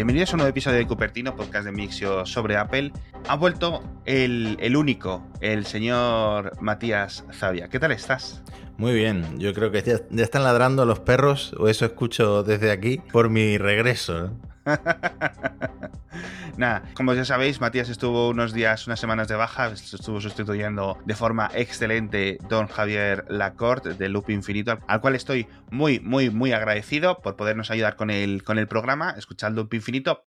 Bienvenidos a un nuevo episodio de Cupertino, podcast de Mixio sobre Apple. Ha vuelto el, el único, el señor Matías Zavia. ¿Qué tal estás? Muy bien, yo creo que ya, ya, están ladrando los perros, o eso escucho desde aquí, por mi regreso. Nada, como ya sabéis, Matías estuvo unos días, unas semanas de baja, estuvo sustituyendo de forma excelente don Javier Lacorte de Loop Infinito, al cual estoy muy, muy, muy agradecido por podernos ayudar con el, con el programa, escuchar Loop Infinito.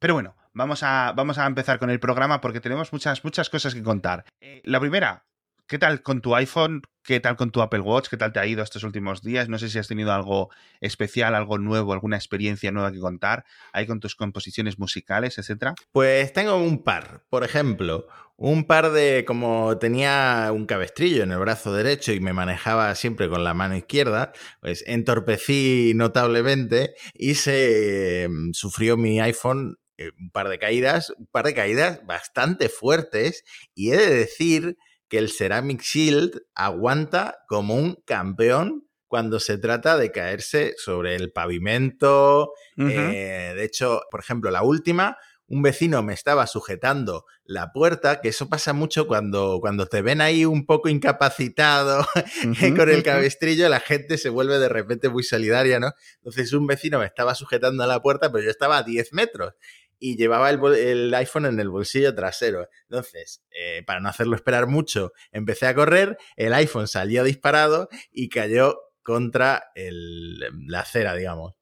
Pero bueno, vamos a, vamos a empezar con el programa porque tenemos muchas, muchas cosas que contar. Eh, la primera, ¿Qué tal con tu iPhone? ¿Qué tal con tu Apple Watch? ¿Qué tal te ha ido estos últimos días? No sé si has tenido algo especial, algo nuevo, alguna experiencia nueva que contar ahí con tus composiciones musicales, etcétera. Pues tengo un par. Por ejemplo, un par de. Como tenía un cabestrillo en el brazo derecho y me manejaba siempre con la mano izquierda, pues entorpecí notablemente y se mm, sufrió mi iPhone eh, un par de caídas, un par de caídas bastante fuertes. Y he de decir que el Ceramic Shield aguanta como un campeón cuando se trata de caerse sobre el pavimento. Uh -huh. eh, de hecho, por ejemplo, la última, un vecino me estaba sujetando la puerta, que eso pasa mucho cuando, cuando te ven ahí un poco incapacitado uh -huh, con el cabestrillo, la gente se vuelve de repente muy solidaria, ¿no? Entonces un vecino me estaba sujetando a la puerta, pero yo estaba a 10 metros y llevaba el, el, iPhone en el bolsillo trasero. Entonces, eh, para no hacerlo esperar mucho, empecé a correr, el iPhone salió disparado y cayó contra el, la acera, digamos.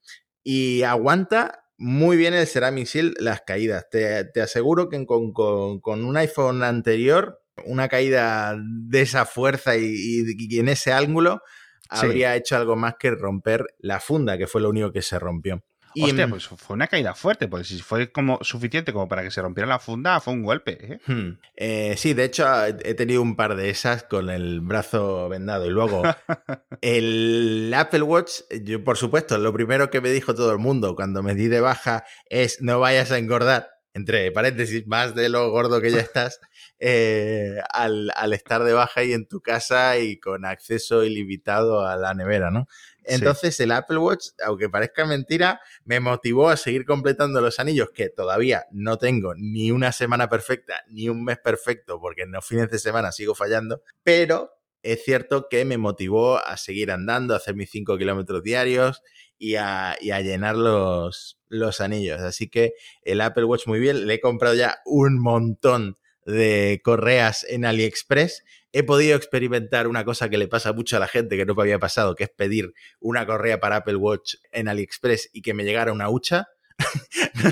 Y aguanta muy bien el Ceramic Shield las caídas. Te, te aseguro que con, con, con, un iPhone anterior, una caída de esa fuerza y, y, y en ese ángulo, sí. habría hecho algo más que romper la funda, que fue lo único que se rompió. Y Hostia, pues fue una caída fuerte, porque si fue como suficiente como para que se rompiera la funda, fue un golpe. ¿eh? Hmm. Eh, sí, de hecho he tenido un par de esas con el brazo vendado. Y luego el Apple Watch, yo por supuesto, lo primero que me dijo todo el mundo cuando me di de baja es no vayas a engordar entre paréntesis, más de lo gordo que ya estás, eh, al, al, estar de baja y en tu casa y con acceso ilimitado a la nevera, ¿no? Entonces el Apple Watch, aunque parezca mentira, me motivó a seguir completando los anillos que todavía no tengo ni una semana perfecta ni un mes perfecto porque en los fines de semana sigo fallando, pero es cierto que me motivó a seguir andando, a hacer mis 5 kilómetros diarios y a, y a llenar los, los, anillos. Así que el Apple Watch muy bien, le he comprado ya un montón de correas en AliExpress. He podido experimentar una cosa que le pasa mucho a la gente que no me había pasado, que es pedir una correa para Apple Watch en AliExpress y que me llegara una hucha.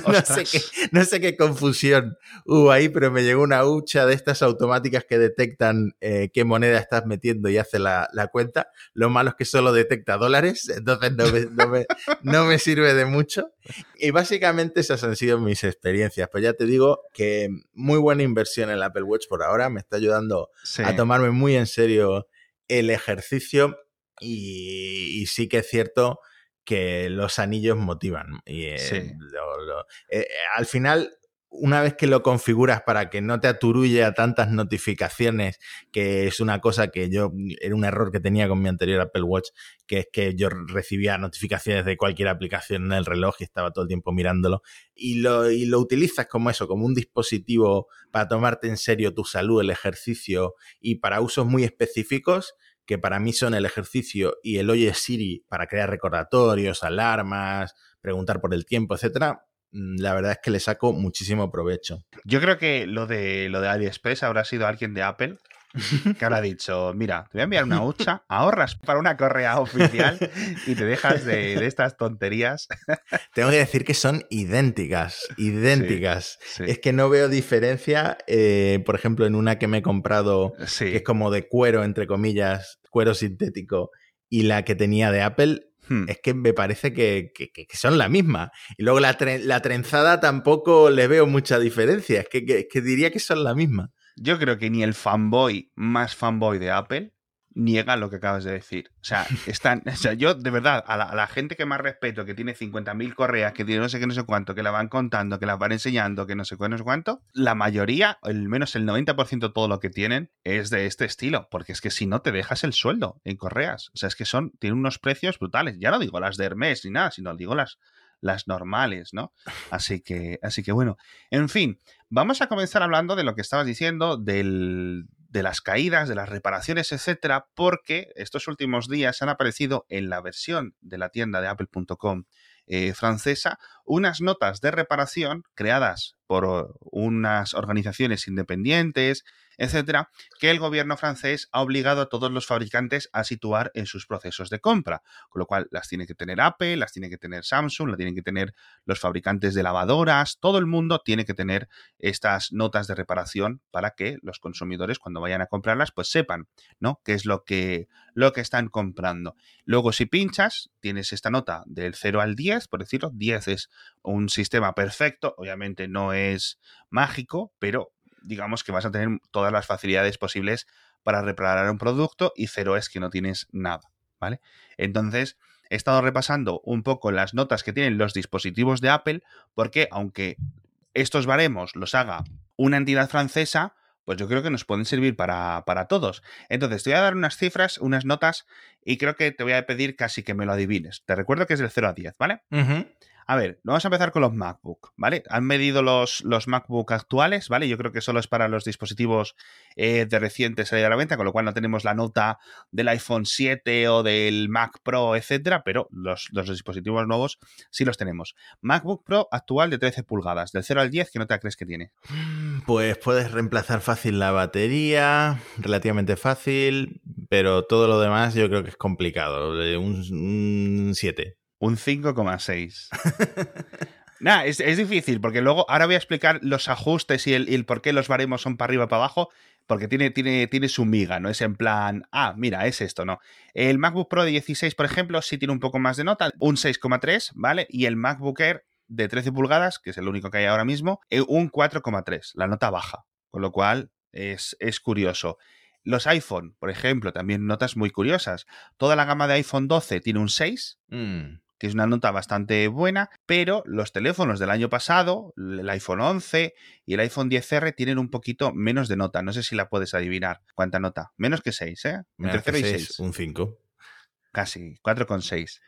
No, sé qué, no, sé qué, confusión hubo ahí, pero me llegó una hucha de estas automáticas que detectan eh, qué moneda estás metiendo y hace la, la, cuenta. Lo malo es que solo detecta dólares, entonces no me, no, me, no me, sirve de mucho. Y básicamente esas han sido mis experiencias. Pues ya te digo que muy buena inversión en el Apple Watch por ahora. Me está ayudando sí. a tomarme muy en serio el ejercicio y, y sí que es cierto que los anillos motivan. Y, eh, sí. lo, lo, eh, al final, una vez que lo configuras para que no te aturulle a tantas notificaciones, que es una cosa que yo, era un error que tenía con mi anterior Apple Watch, que es que yo recibía notificaciones de cualquier aplicación en el reloj y estaba todo el tiempo mirándolo, y lo, y lo utilizas como eso, como un dispositivo para tomarte en serio tu salud, el ejercicio y para usos muy específicos, que para mí son el ejercicio y el Oye Siri para crear recordatorios, alarmas, preguntar por el tiempo, etcétera, mm, la verdad es que le saco muchísimo provecho. Yo creo que lo de lo de AliExpress habrá sido alguien de Apple que habrá dicho, mira, te voy a enviar una hucha, ahorras para una correa oficial y te dejas de, de estas tonterías. Tengo que decir que son idénticas, idénticas. Sí, sí. Es que no veo diferencia, eh, por ejemplo, en una que me he comprado, sí. que es como de cuero, entre comillas, cuero sintético, y la que tenía de Apple, Hmm. Es que me parece que, que, que, son la misma. Y luego la, tre la, trenzada tampoco le veo mucha diferencia. Es que, que, diría que son la misma. Yo creo que ni el fanboy más fanboy de Apple niega lo que acabas de decir. O sea, están, o sea yo de verdad, a la, a la, gente que más respeto, que tiene 50.000 correas, que tiene no sé qué, no sé cuánto, que la van contando, que las van enseñando, que no sé qué, no sé cuánto, la mayoría, al menos el 90% de todo lo que tienen es de este estilo, porque es que si no te dejas el sueldo en correas. O sea, es que son, tienen unos precios brutales. Ya no digo las de Hermes ni nada, sino digo las, las normales, ¿no? Así que, así que bueno, en fin, vamos a comenzar hablando de lo que estabas diciendo, de las caídas, de las reparaciones, etcétera, porque estos últimos días han aparecido en la versión de la tienda de apple.com eh, francesa unas notas de reparación creadas por unas organizaciones independientes, etcétera, que el gobierno francés ha obligado a todos los fabricantes a situar en sus procesos de compra, con lo cual las tiene que tener Apple, las tiene que tener Samsung, las tienen que tener los fabricantes de lavadoras, todo el mundo tiene que tener estas notas de reparación para que los consumidores cuando vayan a comprarlas pues sepan, ¿no? qué es lo que lo que están comprando. Luego si pinchas, tienes esta nota del 0 al 10, por decirlo, 10 es un sistema perfecto, obviamente no es mágico, pero digamos que vas a tener todas las facilidades posibles para reparar un producto y cero es que no tienes nada, ¿vale? Entonces, he estado repasando un poco las notas que tienen los dispositivos de Apple, porque aunque estos baremos los haga una entidad francesa, pues yo creo que nos pueden servir para, para, todos. Entonces, te voy a dar unas cifras, unas notas, y creo que te voy a pedir casi que me lo adivines. Te recuerdo que es del 0 a 10, ¿vale? A ver, vamos a empezar con los MacBook, ¿vale? Han medido los, los MacBook actuales, ¿vale? Yo creo que solo es para los dispositivos eh, de reciente salida a la venta, con lo cual no tenemos la nota del iPhone 7 o del Mac Pro, etcétera, pero los, los, dispositivos nuevos sí los tenemos. MacBook Pro actual de 13 pulgadas, del 0 al 10, ¿qué nota crees que tiene? Pues puedes reemplazar fácil la batería, relativamente fácil, pero todo lo demás yo creo que es complicado, un 7. Un 5,6. Nada, es, difícil, porque luego ahora voy a explicar los ajustes y el, por qué los baremos son para arriba y para abajo, porque tiene, tiene, tiene su miga, ¿no? Es en plan, ah, mira, es esto, ¿no? El MacBook Pro de 16, por ejemplo, sí tiene un poco más de nota, un 6,3, ¿vale? Y el MacBook Air de 13 pulgadas, que es el único que hay ahora mismo, eh, un 4,3, la nota baja, con lo cual es, es curioso. Los iPhone, por ejemplo, también notas muy curiosas. Toda la gama de iPhone 12 tiene un 6 que es una nota bastante buena, pero los teléfonos del año pasado, el iPhone 11 y el iPhone 10R tienen un poquito menos de nota. No sé si la puedes adivinar. ¿Cuánta nota? Menos que 6, ¿eh? Entre 0 y 6. Un 5. Casi, 4,6.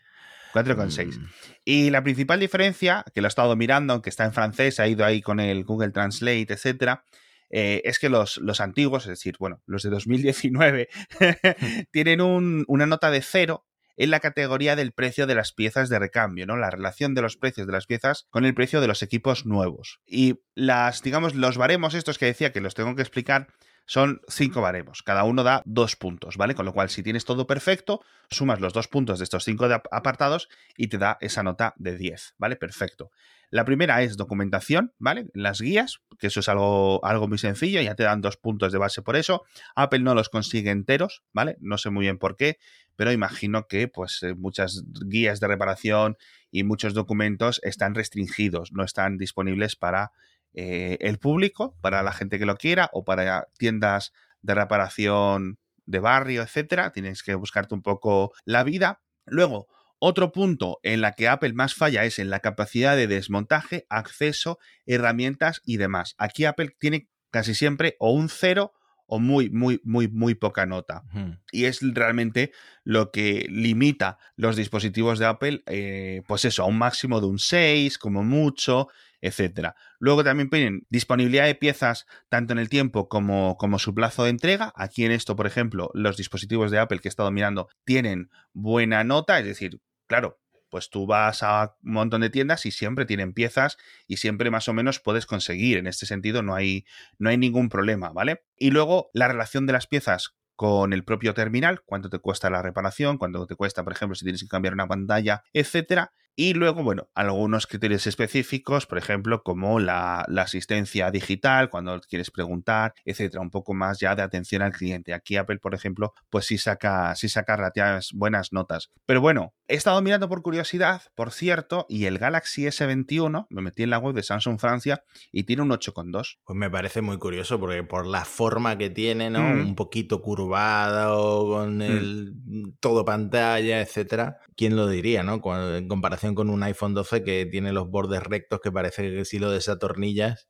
4,6. Mm. Y la principal diferencia, que lo he estado mirando, aunque está en francés, ha ido ahí con el Google Translate, etcétera, eh, es que los, los, antiguos, es decir, bueno, los de 2019, tienen un, una nota de 0 en la categoría del precio de las piezas de recambio, ¿no? La relación de los precios de las piezas con el precio de los equipos nuevos. Y las, digamos, los baremos estos que decía que los tengo que explicar son cinco baremos. Cada uno da dos puntos, ¿vale? Con lo cual, si tienes todo perfecto, sumas los dos puntos de estos cinco apartados y te da esa nota de 10, ¿vale? Perfecto. La primera es documentación, ¿vale? Las guías, que eso es algo, algo muy sencillo, ya te dan dos puntos de base por eso. Apple no los consigue enteros, ¿vale? No sé muy bien por qué pero imagino que pues eh, muchas guías de reparación y muchos documentos están restringidos, no están disponibles para eh, el público, para la gente que lo quiera o para tiendas de reparación de barrio, etcétera. Tienes que buscarte un poco la vida. Luego, otro punto en la que Apple más falla es en la capacidad de desmontaje, acceso, herramientas y demás. Aquí Apple tiene casi siempre o un cero o muy, muy, muy, muy poca nota. Y es realmente lo que limita los dispositivos de Apple, eh, pues eso, a un máximo de un 6, como mucho, etc. Luego también tienen disponibilidad de piezas tanto en el tiempo como, como su plazo de entrega. Aquí en esto, por ejemplo, los dispositivos de Apple que he estado mirando tienen buena nota, es decir, claro, pues tú vas a un montón de tiendas y siempre tienen piezas y siempre más o menos puedes conseguir. En este sentido no hay, no hay ningún problema, ¿vale? Y luego la relación de las piezas con el propio terminal, cuánto te cuesta la reparación, cuánto te cuesta, por ejemplo, si tienes que cambiar una pantalla, etcétera. Y luego, bueno, algunos criterios específicos, por ejemplo, como la, asistencia digital, cuando quieres preguntar, etcétera, un poco más ya de atención al cliente. Aquí Apple, por ejemplo, pues sí saca, sí saca relativas buenas notas. Pero bueno, he estado mirando por curiosidad, por cierto, y el Galaxy S21, me metí en la web de Samsung Francia y tiene un 8,2. Pues me parece muy curioso porque por la forma que tiene, ¿no? Mm. Un poquito curvado, con mm. el todo pantalla, etcétera. ¿Quién lo diría, no? En comparación con un iPhone 12 que tiene los bordes rectos que parece que si lo desatornillas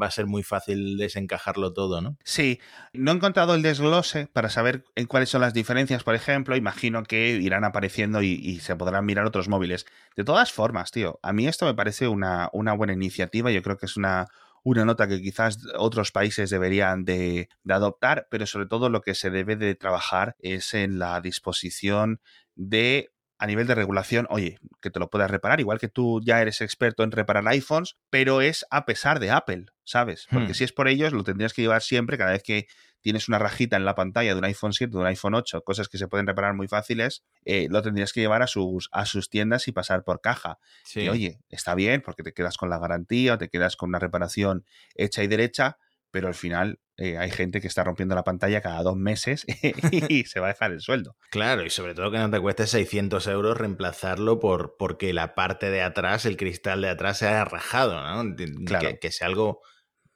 va a ser muy fácil desencajarlo todo, ¿no? Sí, no he encontrado el desglose para saber en cuáles son las diferencias, por ejemplo, imagino que irán apareciendo y, se podrán mirar otros móviles. De todas formas, tío, a mí esto me parece una, una buena iniciativa, yo creo que es una, una nota que quizás otros países deberían de, de, adoptar, pero sobre todo lo que se debe de trabajar es en la disposición de a nivel de regulación, oye, que te lo puedas reparar, igual que tú ya eres experto en reparar iPhones, pero es a pesar de Apple, ¿sabes? Porque hmm. si es por ellos, lo tendrías que llevar siempre cada vez que tienes una rajita en la pantalla de un iPhone 7, de un iPhone 8, cosas que se pueden reparar muy fáciles, eh, lo tendrías que llevar a sus, a sus tiendas y pasar por caja. Y oye, está bien porque te quedas con la garantía o te quedas con una reparación hecha y derecha, pero al final eh, hay gente que está rompiendo la pantalla cada dos meses y se va a dejar el sueldo. Claro, y sobre todo que no te cueste 600 euros reemplazarlo por porque la parte de atrás, el cristal de atrás se haya rajado, ¿no? Claro. Que, sea algo,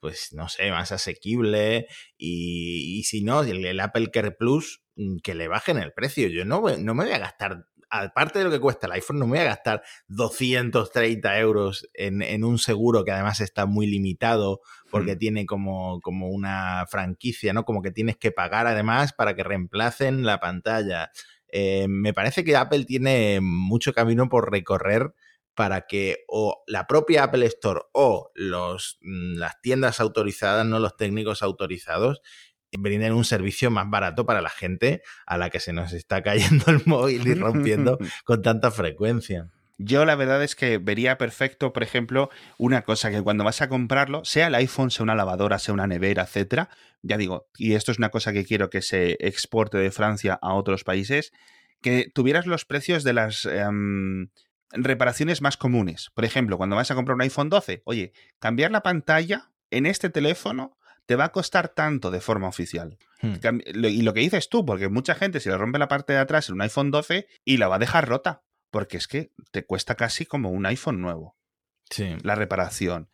pues no sé, más asequible y, si no, el, Apple Care Plus, mm, que le bajen el precio. Yo no, no me voy a gastar aparte de lo que cuesta el iPhone, no me voy a gastar 230 euros en, un seguro que además está muy limitado porque hmm. tiene como, como una franquicia, ¿no? Como que tienes que pagar además para que reemplacen la pantalla. Eh, me parece que Apple tiene mucho camino por recorrer para que o la propia Apple Store o los, mm, las tiendas autorizadas, no los técnicos autorizados, brinden un servicio más barato para la gente a la que se nos está cayendo el móvil y rompiendo con tanta frecuencia. Yo la verdad es que vería perfecto, por ejemplo, una cosa que cuando vas a comprarlo, sea el iPhone, sea una lavadora, sea una nevera, etcétera, ya digo, y esto es una cosa que quiero que se exporte de Francia a otros países, que tuvieras los precios de las em, reparaciones más comunes. Por ejemplo, cuando vas a comprar un iPhone 12, oye, cambiar la pantalla en este teléfono te va a costar tanto de forma oficial. Hmm. Y lo que dices tú, porque mucha gente se le rompe la parte de atrás en un iPhone 12 y la va a dejar rota, porque es que te cuesta casi como un iPhone nuevo. Sí. La reparación.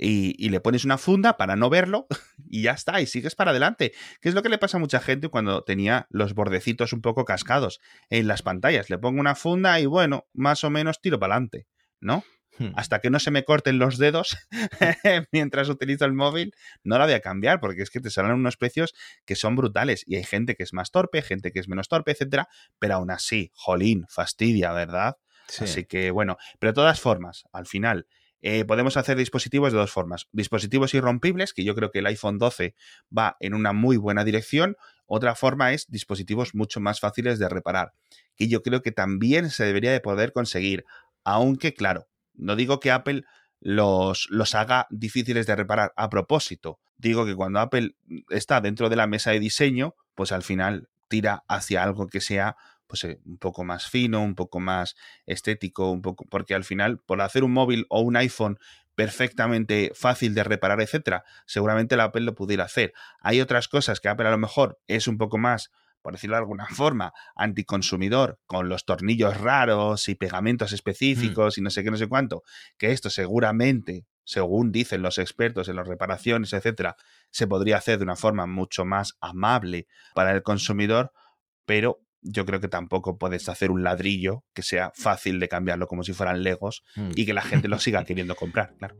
Y, le pones una funda para no verlo y ya está, y sigues para adelante. Que es lo que le pasa a mucha gente cuando tenía los bordecitos un poco cascados en las pantallas. Le pongo una funda y bueno, más o menos tiro para adelante, ¿no? Hmm. hasta que no se me corten los dedos mientras utilizo el móvil, no la voy a cambiar porque es que te salen unos precios que son brutales y hay gente que es más torpe, gente que es menos torpe, etcétera, pero aún así, jolín, fastidia, ¿verdad? Así que bueno, pero de todas formas, al final, eh, podemos hacer dispositivos de dos formas. Dispositivos irrompibles, que yo creo que el iPhone 12 va en una muy buena dirección. Otra forma es dispositivos mucho más fáciles de reparar, que yo creo que también se debería de poder conseguir. Aunque, claro, no digo que Apple los, los haga difíciles de reparar a propósito. Digo que cuando Apple está dentro de la mesa de diseño, pues al final tira hacia algo que sea pues eh, un poco más fino, un poco más estético, un poco porque al final por hacer un móvil o un iPhone perfectamente fácil de reparar, etcétera, seguramente la Apple lo pudiera hacer. Hay otras cosas que Apple a lo mejor es un poco más por decirlo de alguna forma, anticonsumidor, con los tornillos raros y pegamentos mm. específicos y no sé qué, no sé cuánto, que esto seguramente, según dicen los expertos en las reparaciones, etcétera, se podría hacer de una forma mucho más amable para el consumidor, pero yo creo que tampoco puedes hacer un ladrillo que sea fácil de cambiarlo como si fueran legos mm. y que la gente lo siga queriendo comprar, claro.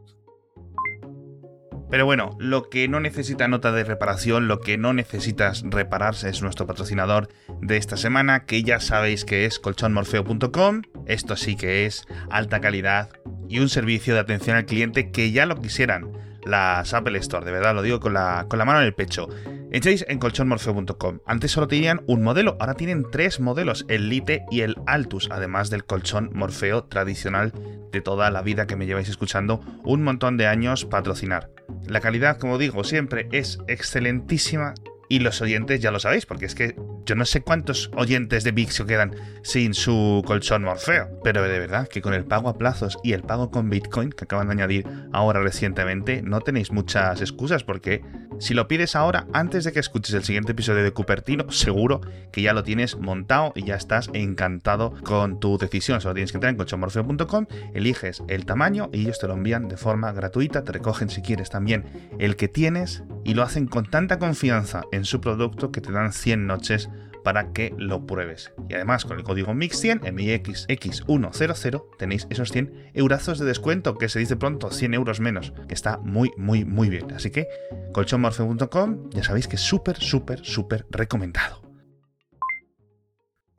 Pero bueno, lo que no necesita nota de reparación, lo que no necesitas repararse es nuestro patrocinador de esta semana, que ya sabéis que es colchonmorfeo.com. Esto sí que es alta calidad y un servicio de atención al cliente que ya lo quisieran las Apple Store, de verdad lo digo con la, con la mano en el pecho. Echéis en colchonmorfeo.com. Antes solo tenían un modelo, ahora tienen tres modelos, el Lite y el Altus, además del colchón Morfeo tradicional de toda la vida que me lleváis escuchando un montón de años patrocinar. La calidad, como digo, siempre es excelentísima y los oyentes ya lo sabéis, porque es que yo no sé cuántos oyentes de Vixio quedan sin su colchón Morfeo, pero de verdad que con el pago a plazos y el pago con Bitcoin que acaban de añadir ahora recientemente, no tenéis muchas excusas porque si lo pides ahora, antes de que escuches el siguiente episodio de Cupertino, seguro que ya lo tienes montado y ya estás encantado con tu decisión. Solo tienes que entrar en colchonmorfeo.com, eliges el tamaño y ellos te lo envían de forma gratuita, te recogen si quieres también el que tienes y lo hacen con tanta confianza en su producto que te dan 100 noches para que lo pruebes. Y además, con el código MIX100, MIXX100, tenéis esos 100 eurazos de descuento, que se dice pronto, 100 euros menos, que está muy, muy, muy bien. Así que colchonmorfe.com, ya sabéis que es súper, súper, súper recomendado.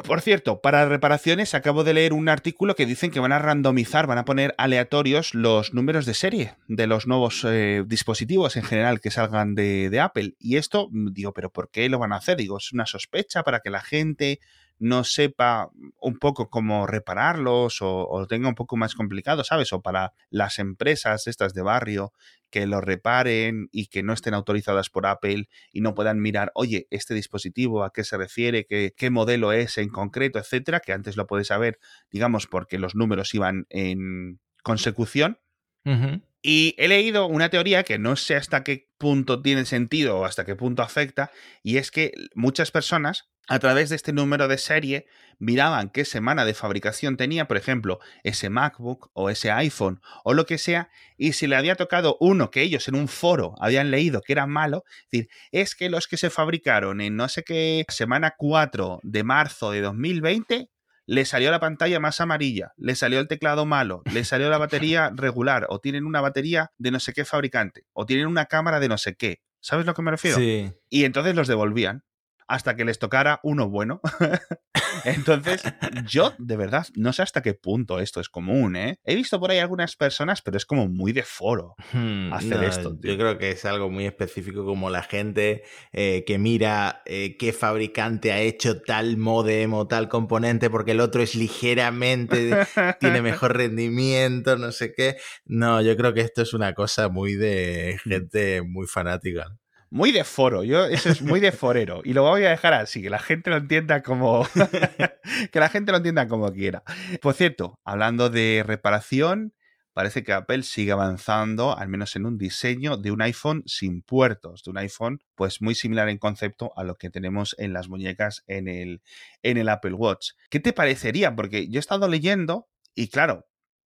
Por cierto, para reparaciones acabo de leer un artículo que dicen que van a randomizar, van a poner aleatorios los números de serie de los nuevos eh, dispositivos en general que salgan de, Apple. Y esto, digo, pero ¿por qué lo van a hacer? Digo, es una sospecha para que la gente no sepa un poco cómo repararlos o, o, tenga un poco más complicado, ¿sabes? O para las empresas estas de barrio que lo reparen y que no estén autorizadas por Apple y no puedan mirar, oye, este dispositivo, a qué se refiere, qué, qué modelo es en concreto, etcétera, que antes lo puedes saber, digamos, porque los números iban en consecución. Y he leído una teoría que no sé hasta qué punto tiene sentido o hasta qué punto afecta, y es que muchas personas a través de este número de serie miraban qué semana de fabricación tenía, por ejemplo, ese MacBook o ese iPhone o lo que sea, y si le había tocado uno que ellos en un foro habían leído que era malo, es decir, es que los que se fabricaron en no sé qué semana 4 de marzo de 2020 le salió la pantalla más amarilla, le salió el teclado malo, le salió la batería regular, o tienen una batería de no sé qué fabricante, o tienen una cámara de no sé qué. ¿Sabes a lo que me refiero? Sí. Y entonces los devolvían hasta que les tocara uno bueno. Entonces, yo de verdad no sé hasta qué punto esto es común, ¿eh? He visto por ahí algunas personas, pero es como muy de foro hmm, hacer esto. Yo creo que es algo muy específico como la gente eh, que mira eh, qué fabricante ha hecho tal modem o tal componente porque el otro es ligeramente, tiene mejor rendimiento, no sé qué. No, yo creo que esto es una cosa muy de hmm. gente muy fanática muy de foro. Yo, eso es muy de forero. Y lo voy a dejar así, que la gente lo entienda como. que la gente lo entienda como quiera. Por cierto, hablando de reparación, parece que Apple sigue avanzando, al menos en un diseño de un iPhone sin puertos, de un iPhone, pues muy similar en concepto a lo que tenemos en las muñecas en el, en el Apple Watch. ¿Qué te parecería? Porque yo he estado leyendo, y claro,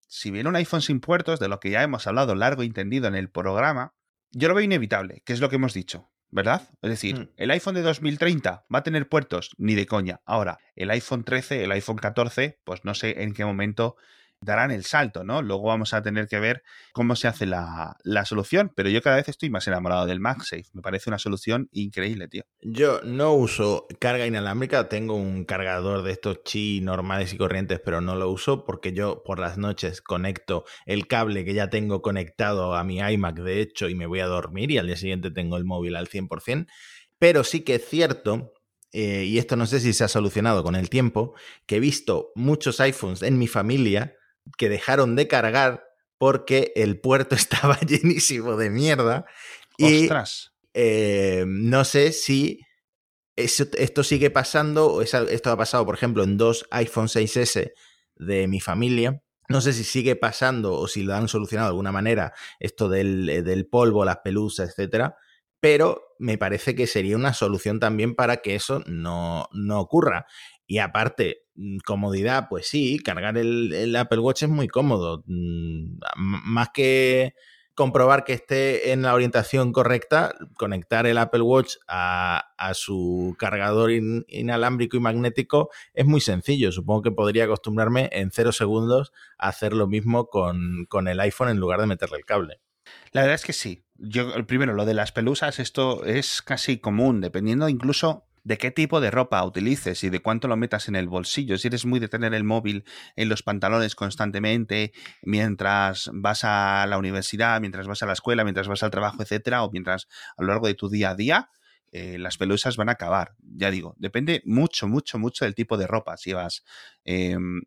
si viene un iPhone sin puertos, de lo que ya hemos hablado largo y entendido en el programa, yo lo veo inevitable, que es lo que hemos dicho, ¿verdad? Es decir, hmm. el iPhone de 2030 va a tener puertos, ni de coña. Ahora, el iPhone 13, el iPhone 14, pues no sé en qué momento darán el salto, ¿no? Luego vamos a tener que ver cómo se hace la, solución, pero yo cada vez estoy más enamorado del MagSafe. Me parece una solución increíble, tío. Yo no uso carga inalámbrica, tengo un cargador de estos chi normales y corrientes, pero no lo uso porque yo por las noches conecto el cable que ya tengo conectado a mi iMac, de hecho, y me voy a dormir y al día siguiente tengo el móvil al 100%. Pero sí que es cierto eh, y esto no sé si se ha solucionado con el tiempo, que he visto muchos iPhones en mi familia que dejaron de cargar porque el puerto estaba llenísimo de mierda. Y eh, no sé si esto sigue pasando, o esto ha pasado, por ejemplo, en dos iPhone 6S de mi familia. No sé si sigue pasando o si lo han solucionado de alguna manera, esto del, eh, del polvo, las pelusas, etcétera. Pero me parece que sería una solución también para que eso no, no ocurra. Y aparte, comodidad, pues sí, cargar el, Apple Watch es muy cómodo. Mm, más que comprobar que esté en la orientación correcta, conectar el Apple Watch a, su cargador inalámbrico y magnético es muy sencillo. Supongo que podría acostumbrarme en cero segundos a hacer lo mismo con, con el iPhone en lugar de meterle el cable. La verdad es que sí. Yo, primero, lo de las pelusas, esto es casi común, dependiendo incluso de qué tipo de ropa utilices y de cuánto lo metas en el bolsillo. Si eres muy de tener el móvil en los pantalones constantemente mientras vas a la universidad, mientras vas a la escuela, mientras vas al trabajo, etcétera, o mientras a lo largo de tu día a día, eh, las pelusas van a acabar. Ya digo, depende mucho, mucho, mucho del tipo de ropa. Si vas, em,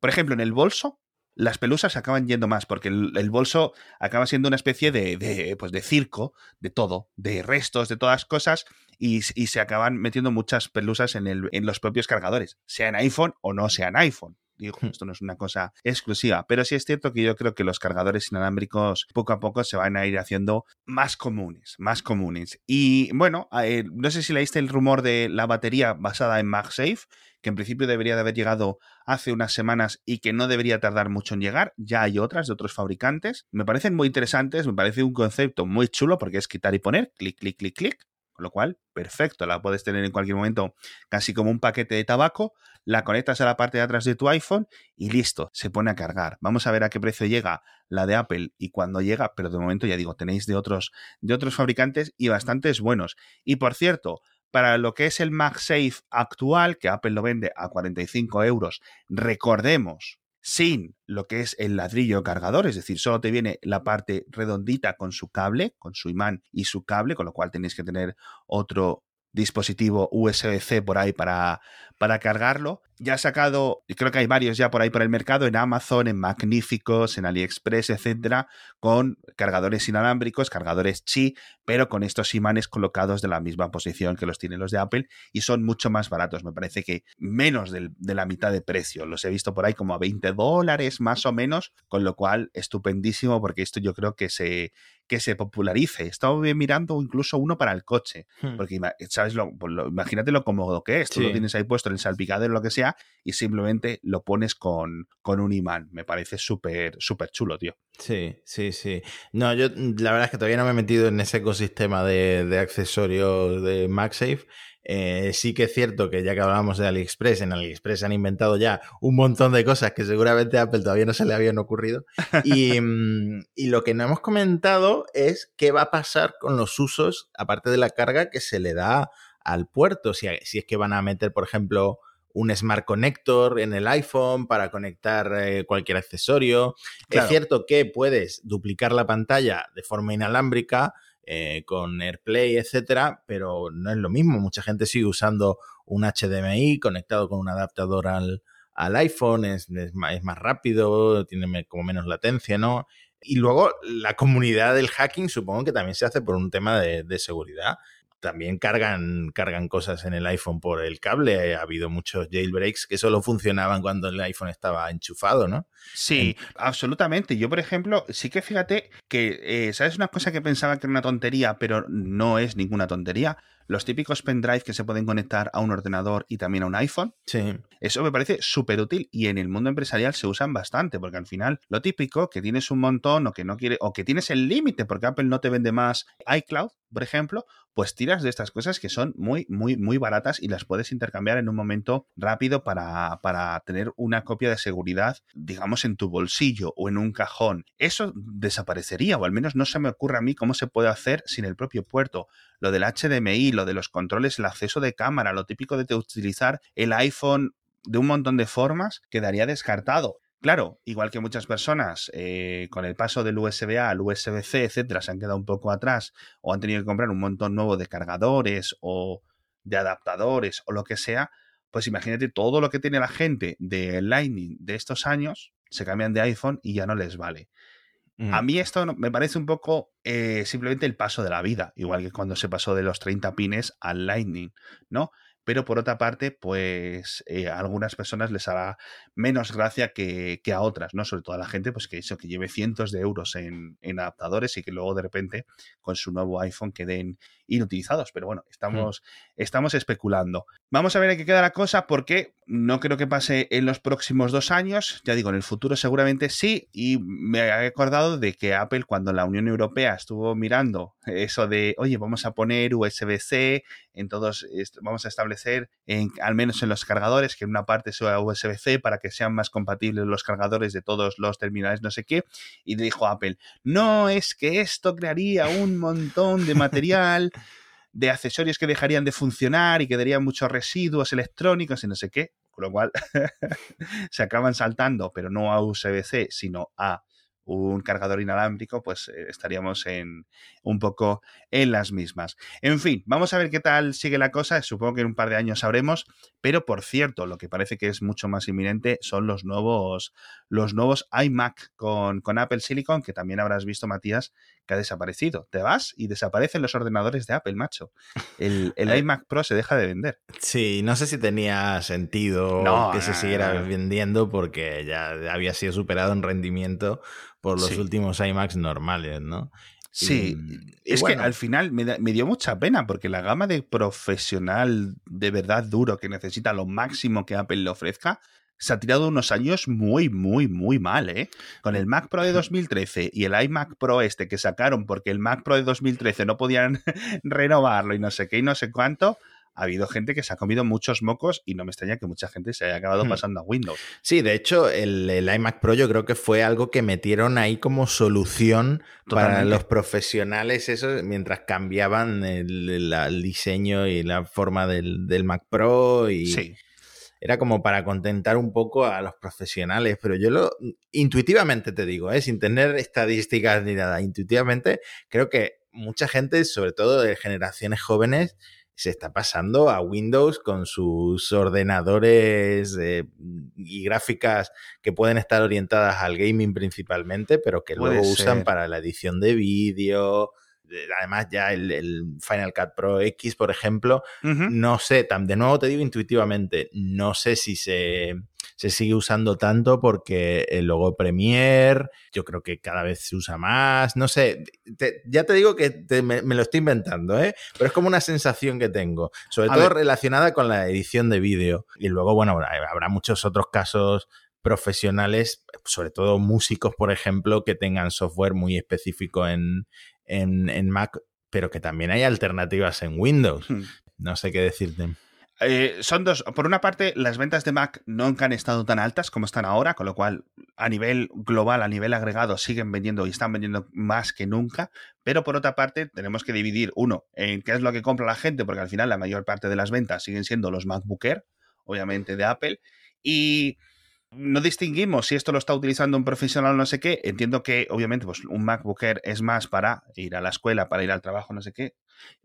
por ejemplo, en el bolso, las pelusas acaban yendo más, porque el, bolso acaba siendo una especie de, de, pues de circo, de todo, de restos, de todas cosas, y, se acaban metiendo muchas pelusas en, el, en los propios cargadores, sean iPhone o no sean iPhone. Digo, hmm. esto no es una cosa exclusiva, pero sí es cierto que yo creo que los cargadores inalámbricos poco a poco se van a ir haciendo más comunes, más comunes. Y bueno, eh, no sé si leíste el rumor de la batería basada en MagSafe, que en principio debería de haber llegado hace unas semanas y que no debería tardar mucho en llegar. Ya hay otras de otros fabricantes. Me parecen muy interesantes, me parece un concepto muy chulo porque es quitar y poner, clic, clic, clic, clic con lo cual, perfecto, la puedes tener en cualquier momento casi como un paquete de tabaco, la conectas a la parte de atrás de tu iPhone y listo, se pone a cargar. Vamos a ver a qué precio llega la de Apple y cuando llega, pero de momento ya digo, tenéis de otros, de otros fabricantes y bastantes buenos. Y por cierto, para lo que es el MagSafe actual, que Apple lo vende a 45 euros, recordemos, sin lo que es el ladrillo cargador, es decir, solo te viene la parte redondita con su cable, con su imán y su cable, con lo cual tenéis que tener otro dispositivo USB-C por ahí para, para cargarlo. Ya ha sacado, y creo que hay varios ya por ahí por el mercado, en Amazon, en Magníficos, en AliExpress, etcétera, con cargadores inalámbricos, cargadores Qi, pero con estos imanes colocados de la misma posición que los tienen los de Apple y son mucho más baratos. Me parece que menos de la mitad de precio. Los he visto por ahí como a 20 dólares más o menos, con lo cual estupendísimo porque esto yo creo que se, que se popularice. Estaba mirando incluso uno para el coche, hmm. porque sabes pues lo, imagínate lo cómodo que es. Tú lo tienes ahí puesto en el salpicadero o lo que sea y simplemente lo pones con, con un imán. Me parece súper, súper chulo, tío. Sí, sí, sí. No, yo la verdad es que todavía no me he metido en ese ecosistema de, de accesorios de MagSafe. Eh, sí que es cierto que ya que hablábamos de AliExpress, en AliExpress han inventado ya un montón de cosas que seguramente a Apple todavía no se le habían ocurrido. Mm, y, lo que no hemos comentado es qué va a pasar con los usos, aparte de la carga que se le da al puerto. Si, si es que van a meter, por ejemplo, un Smart Connector en el iPhone para conectar eh, cualquier accesorio. Es cierto que puedes duplicar la pantalla de forma inalámbrica eh, con AirPlay, etcétera, pero no es lo mismo. Mucha gente sigue usando un HDMI conectado con un adaptador al, iPhone, es, más, rápido, tiene como menos latencia, ¿no? Y luego la comunidad del hacking supongo que también se hace por un tema de, de seguridad también cargan, cargan cosas en el iPhone por el cable. Ha habido muchos jailbreaks que solo funcionaban cuando el iPhone estaba enchufado, ¿no? Sí, absolutamente. Yo, por ejemplo, sí que fíjate que, eh, ¿sabes una cosa que pensaba que era una tontería, pero no es ninguna tontería? los típicos pendrive que se pueden conectar a un ordenador y también a un iPhone. Sí. Eso me parece súper útil y en el mundo empresarial se usan bastante, porque al final lo típico que tienes un montón o que no quiere, o que tienes el límite, porque Apple no te vende más iCloud, por ejemplo, pues tiras de estas cosas que son muy, muy, muy baratas y las puedes intercambiar en un momento rápido para, para tener una copia de seguridad, digamos, en tu bolsillo o en un cajón. Eso desaparecería, o al menos no se me ocurre a mí cómo se puede hacer sin el propio puerto. Lo del HDMI, lo de los controles, el acceso de cámara, lo típico de utilizar el iPhone de un montón de formas, quedaría descartado. Claro, igual que muchas personas eh, con el paso del USB-A al USB-C, etcétera, se han quedado un poco atrás o han tenido que comprar un montón nuevo de cargadores o de adaptadores o lo que sea, pues imagínate todo lo que tiene la gente de Lightning de estos años, se cambian de iPhone y ya no les vale. A mm. mí esto me parece un poco eh, simplemente el paso de la vida, igual que cuando se pasó de los 30 pines al Lightning, ¿no? Pero por otra parte, pues eh, a algunas personas les hará menos gracia que, a otras, ¿no? Sobre todo a la gente, pues que eso, que lleve cientos de euros en, en adaptadores y que luego de repente con su nuevo iPhone queden inutilizados. Pero bueno, hmm. estamos, estamos especulando. Vamos a ver a qué queda la cosa porque no creo que pase en los próximos dos años. Ya digo, en el futuro seguramente sí. Y me he acordado de que Apple, cuando la Unión Europea estuvo mirando eso de, oye, vamos a poner USB-C en todos, vamos a establecer, en, al menos en los cargadores, que en una parte sea USB-C para que sean más compatibles los cargadores de todos los terminales, no sé qué. Y dijo Apple, no, es que esto crearía un montón de material de accesorios que dejarían de funcionar y quedarían muchos residuos electrónicos y no sé qué, con lo cual se acaban saltando, pero no a USB-C, sino a un cargador inalámbrico, pues eh, estaríamos en un poco en las mismas. En fin, vamos a ver qué tal sigue la cosa. Supongo que en un par de años sabremos. Pero por cierto, lo que parece que es mucho más inminente son los nuevos, los nuevos iMac con, con Apple Silicon, que también habrás visto, Matías, que ha desaparecido. Te vas y desaparecen los ordenadores de Apple, macho. El, el eh, iMac Pro se deja de vender. Sí, no sé si tenía sentido que se siguiera vendiendo porque ya había sido superado en rendimiento por los últimos iMacs normales, ¿no? Sí, es que al final me, me, dio mucha pena porque la gama de profesional de verdad duro que necesita lo máximo que Apple le ofrezca se ha tirado unos años muy, muy, muy mal, ¿eh? Con el Mac Pro de 2013 y el iMac Pro este que sacaron porque el Mac Pro de 2013 no podían renovarlo y no sé qué y no sé cuánto, ha habido gente que se ha comido muchos mocos y no me extraña que mucha gente se haya acabado pasando a Windows. Sí, de hecho, el, iMac Pro yo creo que fue algo que metieron ahí como solución para los profesionales, eso, mientras cambiaban el, diseño y la forma del, Mac Pro y... Sí era como para contentar un poco a los profesionales, pero yo lo intuitivamente te digo, ¿eh? sin tener estadísticas ni nada, intuitivamente creo que mucha gente, sobre todo de generaciones jóvenes, se está pasando a Windows con sus ordenadores eh, y gráficas que pueden estar orientadas al gaming principalmente, pero que luego usan para la edición de vídeo. Además, ya el, Final Cut Pro X, por ejemplo, no sé, de nuevo te digo intuitivamente, no sé si se se sigue usando tanto porque el logo Premiere, yo creo que cada vez se usa más, no sé, ya te digo que me, lo estoy inventando, ¿eh? pero es como una sensación que tengo, sobre todo relacionada con la edición de vídeo. Y luego, bueno, habrá muchos otros casos profesionales, sobre todo músicos, por ejemplo, que tengan software muy específico en, en, Mac, pero que también hay alternativas en Windows. Hmm. No sé qué decirte. Eh, son dos. Por una parte, las ventas de Mac nunca han estado tan altas como están ahora, con lo cual a nivel global, a nivel agregado, siguen vendiendo y están vendiendo más que nunca. Pero por otra parte, tenemos que dividir, uno, en qué es lo que compra la gente, porque al final la mayor parte de las ventas siguen siendo los MacBook Air, obviamente de Apple. Y no distinguimos si esto lo está utilizando un profesional o no sé qué. Entiendo que, obviamente, pues un MacBook Air es más para ir a la escuela, para ir al trabajo, no sé qué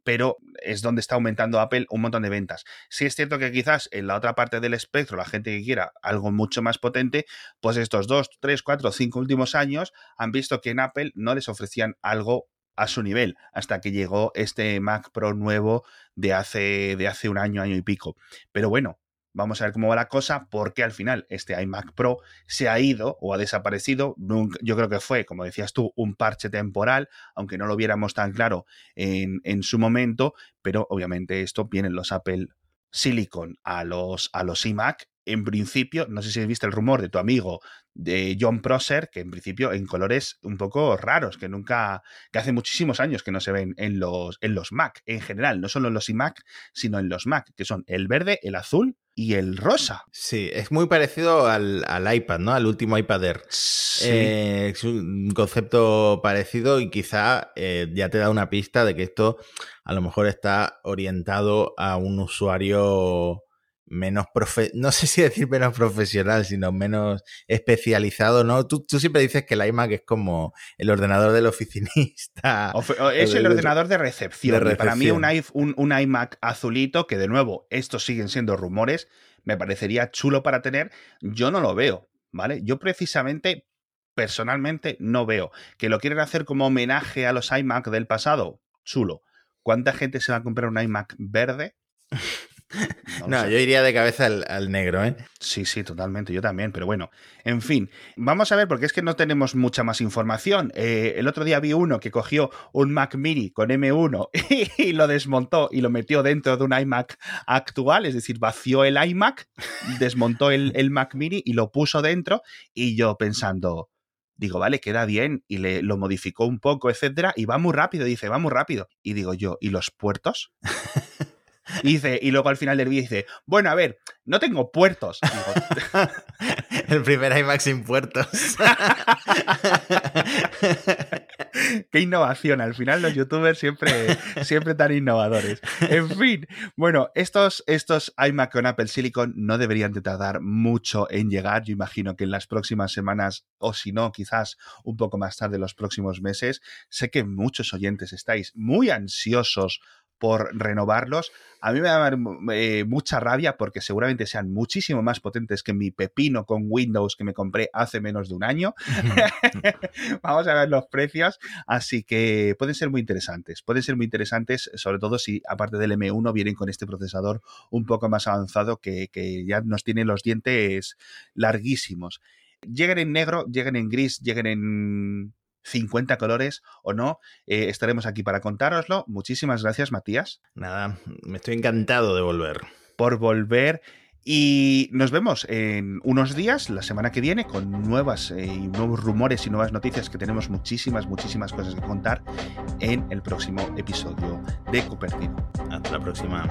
pero es donde está aumentando Apple un montón de ventas. Sí es cierto que quizás en la otra parte del espectro, la gente que quiera algo mucho más potente, pues estos dos, tres, cuatro, cinco últimos años han visto que en Apple no les ofrecían algo a su nivel hasta que llegó este Mac Pro nuevo de hace, de hace un año, año y pico. Pero bueno, Vamos a ver cómo va la cosa, porque al final este iMac Pro se ha ido o ha desaparecido. Yo creo que fue, como decías tú, un parche temporal, aunque no lo viéramos tan claro en, su momento, pero obviamente esto viene en los Apple Silicon a los, a los iMac en principio, no sé si has visto el rumor de tu amigo de John Prosser, que en principio en colores un poco raros, que nunca, que hace muchísimos años que no se ven en los, en los Mac en general, no solo en los iMac, sino en los Mac, que son el verde, el azul y el rosa. Sí, es muy parecido al, iPad, ¿no? Al último iPad Air. Eh, es un concepto parecido y quizá eh, ya te da una pista de que esto a lo mejor está orientado a un usuario menos profe no sé si decir menos profesional, sino menos especializado, ¿no? Tú, siempre dices que el iMac es como el ordenador del oficinista. es el, ordenador de recepción. para mí un, un, iMac azulito, que de nuevo, estos siguen siendo rumores, me parecería chulo para tener, yo no lo veo, ¿vale? Yo precisamente, personalmente, no veo. Que lo quieren hacer como homenaje a los iMac del pasado, chulo. ¿Cuánta gente se va a comprar un iMac verde? No, yo iría de cabeza al, negro, ¿eh? Sí, sí, totalmente, yo también, pero bueno, en fin, vamos a ver, porque es que no tenemos mucha más información. Eh, el otro día vi uno que cogió un Mac mini con M1 y, lo desmontó y lo metió dentro de un iMac actual, es decir, vació el iMac, desmontó el, Mac mini y lo puso dentro y yo pensando, digo, vale, queda bien, y le, lo modificó un poco, etcétera, y va muy rápido, dice, va muy rápido. Y digo yo, ¿y los puertos? Y, dice, y luego al final del vídeo dice, bueno, a ver, no tengo puertos. El primer iMac sin puertos. Qué innovación. Al final los youtubers siempre, siempre tan innovadores. En fin, bueno, estos, estos iMac con Apple Silicon no deberían de tardar mucho en llegar. Yo imagino que en las próximas semanas, o si no, quizás un poco más tarde, los próximos meses. Sé que muchos oyentes estáis muy ansiosos por renovarlos. A mí me da eh, mucha rabia porque seguramente sean muchísimo más potentes que mi pepino con Windows que me compré hace menos de un año. Vamos a ver los precios. Así que pueden ser muy interesantes. Pueden ser muy interesantes, sobre todo si aparte del M1 vienen con este procesador un poco más avanzado que, que ya nos tiene los dientes larguísimos. Lleguen en negro, lleguen en gris, lleguen en 50 colores o no, eh, estaremos aquí para contároslo. Muchísimas gracias, Matías. Nada, me estoy encantado de volver. Por volver. Y nos vemos en unos días, la semana que viene, con nuevas eh, nuevos rumores y nuevas noticias que tenemos muchísimas, muchísimas cosas que contar en el próximo episodio de Cupertino. Hasta la próxima.